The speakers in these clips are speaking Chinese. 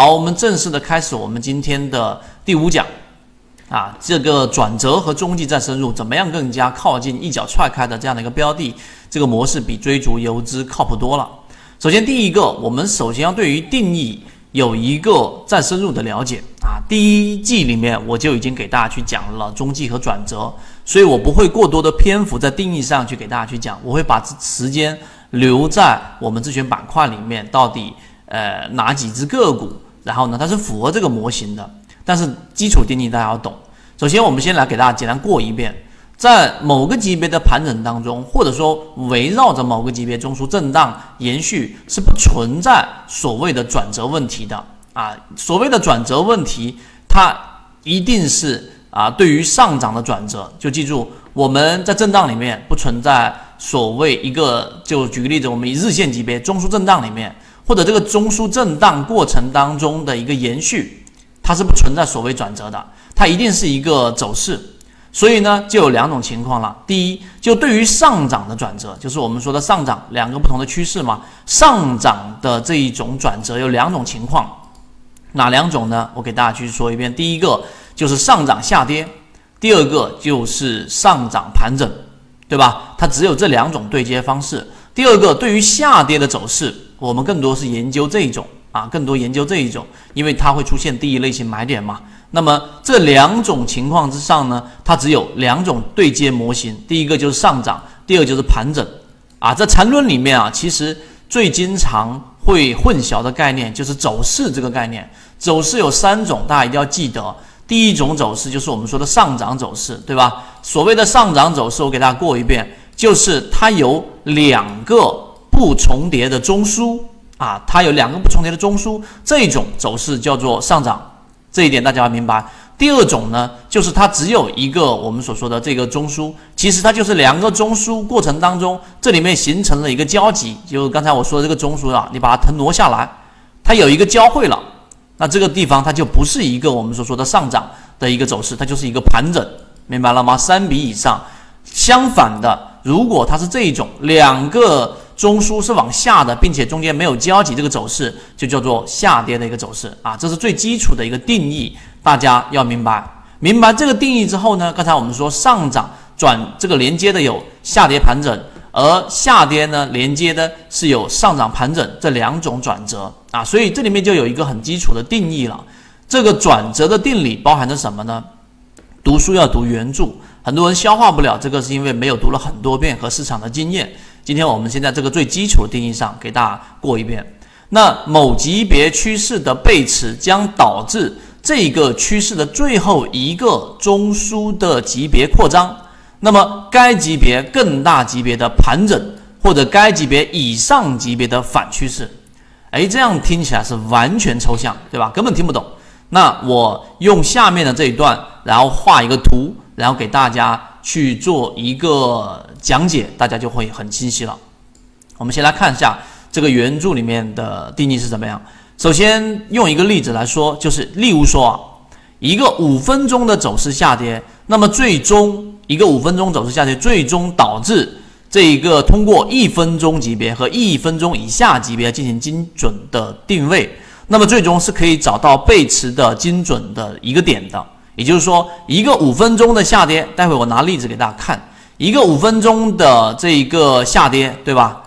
好，我们正式的开始我们今天的第五讲，啊，这个转折和中继再深入，怎么样更加靠近一脚踹开的这样的一个标的，这个模式比追逐游资靠谱多了。首先，第一个，我们首先要对于定义有一个再深入的了解啊。第一季里面我就已经给大家去讲了中继和转折，所以我不会过多的篇幅在定义上去给大家去讲，我会把时间留在我们自选板块里面，到底呃哪几只个股，然后呢它是符合这个模型的，但是基础定义大家要懂。首先，我们先来给大家简单过一遍。在某个级别的盘整当中，或者说围绕着某个级别中枢震荡延续，是不存在所谓的转折问题的啊。所谓的转折问题，它一定是啊，对于上涨的转折，就记住我们在震荡里面不存在所谓一个，就举个例子，我们以日线级别中枢震荡里面，或者这个中枢震荡过程当中的一个延续，它是不存在所谓转折的，它一定是一个走势。所以呢，就有两种情况了。第一，就对于上涨的转折，就是我们说的上涨两个不同的趋势嘛。上涨的这一种转折有两种情况，哪两种呢？我给大家去说一遍。第一个就是上涨下跌，第二个就是上涨盘整，对吧？它只有这两种对接方式。第二个，对于下跌的走势，我们更多是研究这一种啊，更多研究这一种，因为它会出现第一类型买点嘛。那么这两种情况之上呢，它只有两种对接模型，第一个就是上涨，第二就是盘整啊。在缠论里面啊，其实最经常会混淆的概念就是走势这个概念。走势有三种，大家一定要记得。第一种走势就是我们说的上涨走势，对吧？所谓的上涨走势，我给大家过一遍，就是它有两个不重叠的中枢啊，它有两个不重叠的中枢，这种走势叫做上涨。这一点大家要明白。第二种呢，就是它只有一个我们所说的这个中枢，其实它就是两个中枢过程当中，这里面形成了一个交集，就是刚才我说的这个中枢啊，你把它腾挪下来，它有一个交汇了，那这个地方它就不是一个我们所说的上涨的一个走势，它就是一个盘整，明白了吗？三笔以上。相反的，如果它是这一种两个。中枢是往下的，并且中间没有交集，这个走势就叫做下跌的一个走势啊，这是最基础的一个定义，大家要明白。明白这个定义之后呢，刚才我们说上涨转这个连接的有下跌盘整，而下跌呢连接的是有上涨盘整这两种转折啊，所以这里面就有一个很基础的定义了。这个转折的定理包含着什么呢？读书要读原著，很多人消化不了这个，是因为没有读了很多遍和市场的经验。今天我们现在这个最基础的定义上给大家过一遍。那某级别趋势的背驰将导致这个趋势的最后一个中枢的级别扩张，那么该级别更大级别的盘整或者该级别以上级别的反趋势。哎，这样听起来是完全抽象，对吧？根本听不懂。那我用下面的这一段，然后画一个图，然后给大家。去做一个讲解，大家就会很清晰了。我们先来看一下这个原著里面的定义是怎么样。首先用一个例子来说，就是例如说啊，一个五分钟的走势下跌，那么最终一个五分钟走势下跌，最终导致这一个通过一分钟级别和一分钟以下级别进行精准的定位，那么最终是可以找到背驰的精准的一个点的。也就是说，一个五分钟的下跌，待会我拿例子给大家看，一个五分钟的这一个下跌，对吧？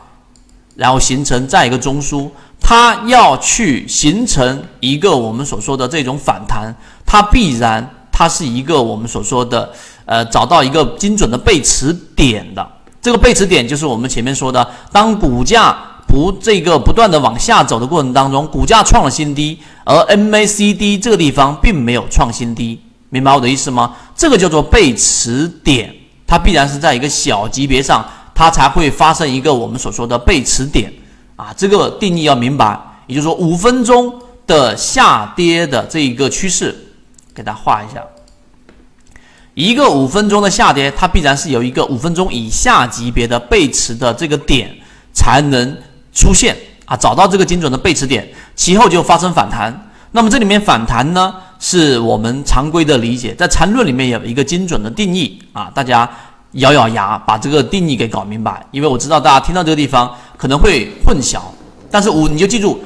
然后形成再一个中枢，它要去形成一个我们所说的这种反弹，它必然它是一个我们所说的呃找到一个精准的背驰点的。这个背驰点就是我们前面说的，当股价不这个不断的往下走的过程当中，股价创了新低，而 MACD 这个地方并没有创新低。明白我的意思吗？这个叫做背驰点，它必然是在一个小级别上，它才会发生一个我们所说的背驰点啊。这个定义要明白，也就是说五分钟的下跌的这一个趋势，给它画一下。一个五分钟的下跌，它必然是有一个五分钟以下级别的背驰的这个点才能出现啊，找到这个精准的背驰点，其后就发生反弹。那么这里面反弹呢？是我们常规的理解，在缠论里面有一个精准的定义啊，大家咬咬牙把这个定义给搞明白，因为我知道大家听到这个地方可能会混淆，但是我你就记住，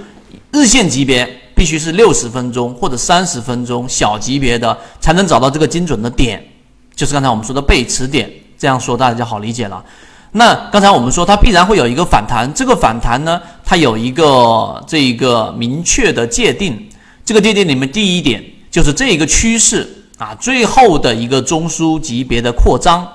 日线级别必须是六十分钟或者三十分钟小级别的才能找到这个精准的点，就是刚才我们说的背驰点。这样说大家就好理解了。那刚才我们说它必然会有一个反弹，这个反弹呢，它有一个这一个明确的界定。这个界定里面第一点就是这一个趋势啊，最后的一个中枢级别的扩张。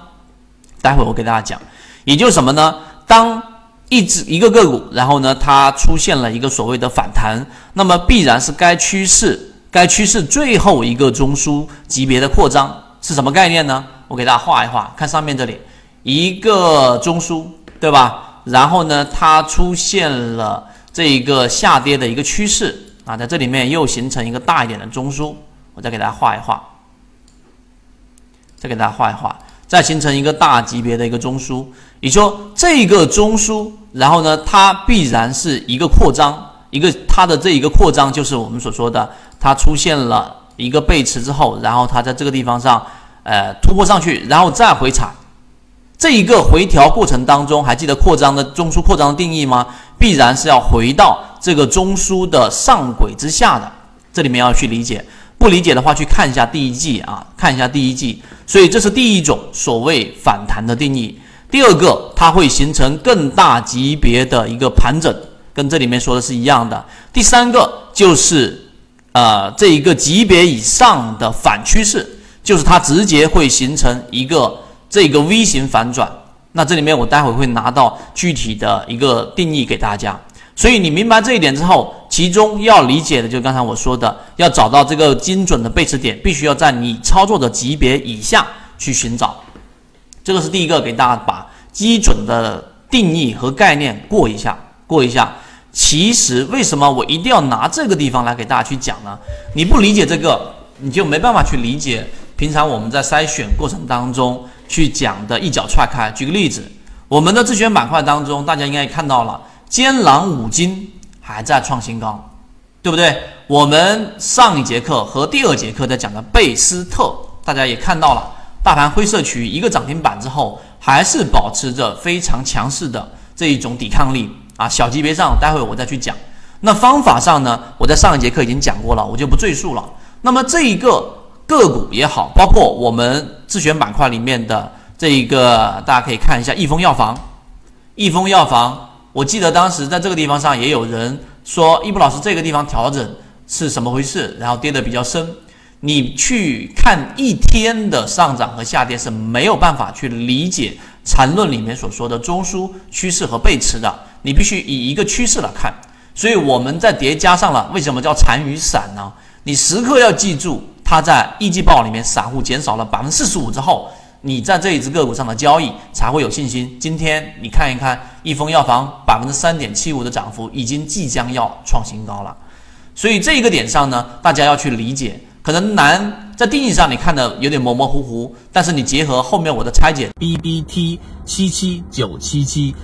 待会我给大家讲，也就是什么呢？当一只一个个股，然后呢，它出现了一个所谓的反弹，那么必然是该趋势该趋势最后一个中枢级别的扩张是什么概念呢？我给大家画一画，看上面这里一个中枢，对吧？然后呢，它出现了这一个下跌的一个趋势啊，在这里面又形成一个大一点的中枢，我再给大家画一画，再给大家画一画，再形成一个大级别的一个中枢。也说这个中枢，然后呢，它必然是一个扩张，一个它的这一个扩张就是我们所说的，它出现了一个背驰之后，然后它在这个地方上。呃，突破上去，然后再回踩，这一个回调过程当中，还记得扩张的中枢扩张的定义吗？必然是要回到这个中枢的上轨之下的，这里面要去理解。不理解的话，去看一下第一季啊，看一下第一季。所以这是第一种所谓反弹的定义。第二个，它会形成更大级别的一个盘整，跟这里面说的是一样的。第三个就是呃这一个级别以上的反趋势。就是它直接会形成一个这个 V 型反转，那这里面我待会会拿到具体的一个定义给大家。所以你明白这一点之后，其中要理解的就刚才我说的，要找到这个精准的背驰点，必须要在你操作的级别以下去寻找。这个是第一个，给大家把基准的定义和概念过一下，过一下。其实为什么我一定要拿这个地方来给大家去讲呢？你不理解这个，你就没办法去理解。平常我们在筛选过程当中去讲的一脚踹开，举个例子，我们的自选板块当中，大家应该也看到了，坚朗五金还在创新高，对不对？我们上一节课和第二节课在讲的贝斯特，大家也看到了，大盘灰色区域一个涨停板之后，还是保持着非常强势的这一种抵抗力啊。小级别上，待会我再去讲。那方法上呢，我在上一节课已经讲过了，我就不赘述了。那么这一个。个股也好，包括我们自选板块里面的这一个，大家可以看一下益丰药房。益丰药房，我记得当时在这个地方上也有人说，易布老师这个地方调整是什么回事？然后跌得比较深。你去看一天的上涨和下跌是没有办法去理解缠论里面所说的中枢趋势和背驰的，你必须以一个趋势来看。所以我们在叠加上了，为什么叫残余散呢？你时刻要记住。它在一季报里面，散户减少了百分之四十五之后，你在这一只个股上的交易才会有信心。今天你看一看，益丰药房百分之三点七五的涨幅，已经即将要创新高了。所以这一个点上呢，大家要去理解，可能难在定义上你看的有点模模糊糊，但是你结合后面我的拆解，B B T 七七九七七。